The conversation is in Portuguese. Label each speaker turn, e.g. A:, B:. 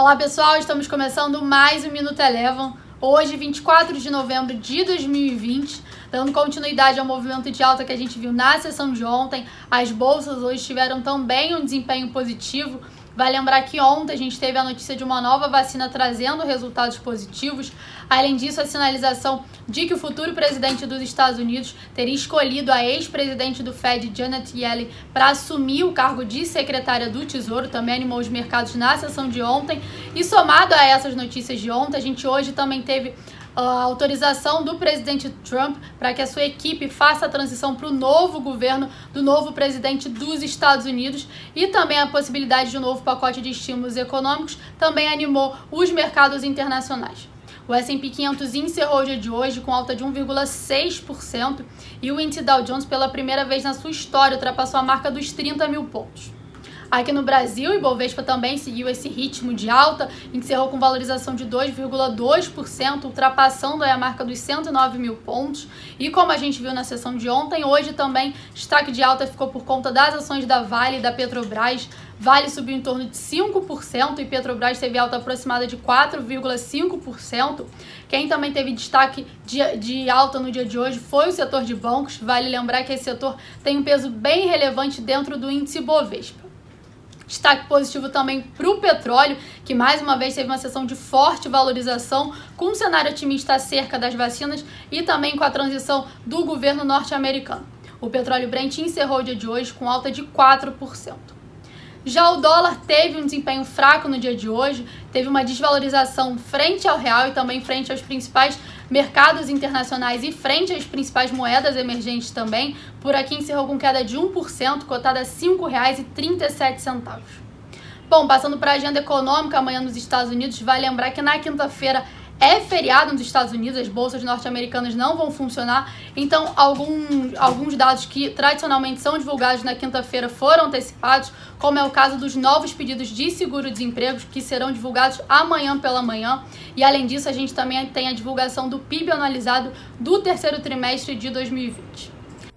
A: Olá pessoal, estamos começando mais um Minuto Eleven. Hoje, 24 de novembro de 2020, dando continuidade ao movimento de alta que a gente viu na sessão de ontem. As bolsas hoje tiveram também um desempenho positivo, Vai lembrar que ontem a gente teve a notícia de uma nova vacina trazendo resultados positivos. Além disso, a sinalização de que o futuro presidente dos Estados Unidos teria escolhido a ex-presidente do Fed, Janet Yellen, para assumir o cargo de secretária do Tesouro, também animou os mercados na sessão de ontem. E somado a essas notícias de ontem, a gente hoje também teve a autorização do presidente Trump para que a sua equipe faça a transição para o novo governo do novo presidente dos Estados Unidos e também a possibilidade de um novo pacote de estímulos econômicos também animou os mercados internacionais. O S&P 500 encerrou o dia de hoje com alta de 1,6% e o índice Dow Jones pela primeira vez na sua história ultrapassou a marca dos 30 mil pontos. Aqui no Brasil, o Ibovespa também seguiu esse ritmo de alta, encerrou com valorização de 2,2%, ultrapassando a marca dos 109 mil pontos. E como a gente viu na sessão de ontem, hoje também destaque de alta ficou por conta das ações da Vale e da Petrobras. Vale subiu em torno de 5% e Petrobras teve alta aproximada de 4,5%. Quem também teve destaque de, de, alta no dia de hoje foi o setor de bancos. Vale lembrar que esse setor tem um peso bem relevante dentro do índice Bovespa. Destaque positivo também para o petróleo, que mais uma vez teve uma sessão de forte valorização, com um cenário otimista acerca das vacinas e também com a transição do governo norte-americano. O petróleo Brent encerrou o dia de hoje com alta de 4%. Já o dólar teve um desempenho fraco no dia de hoje, teve uma desvalorização frente ao real e também frente aos principais mercados internacionais e frente às principais moedas emergentes também. Por aqui encerrou com queda de 1%, cotada a R$ 5,37. Bom, passando para a agenda econômica amanhã nos Estados Unidos, vai lembrar que na quinta-feira é feriado nos Estados Unidos, as bolsas norte-americanas não vão funcionar, então algum, alguns dados que tradicionalmente são divulgados na quinta-feira foram antecipados, como é o caso dos novos pedidos de seguro-desemprego, que serão divulgados amanhã pela manhã. E além disso, a gente também tem a divulgação do PIB anualizado do terceiro trimestre de 2020.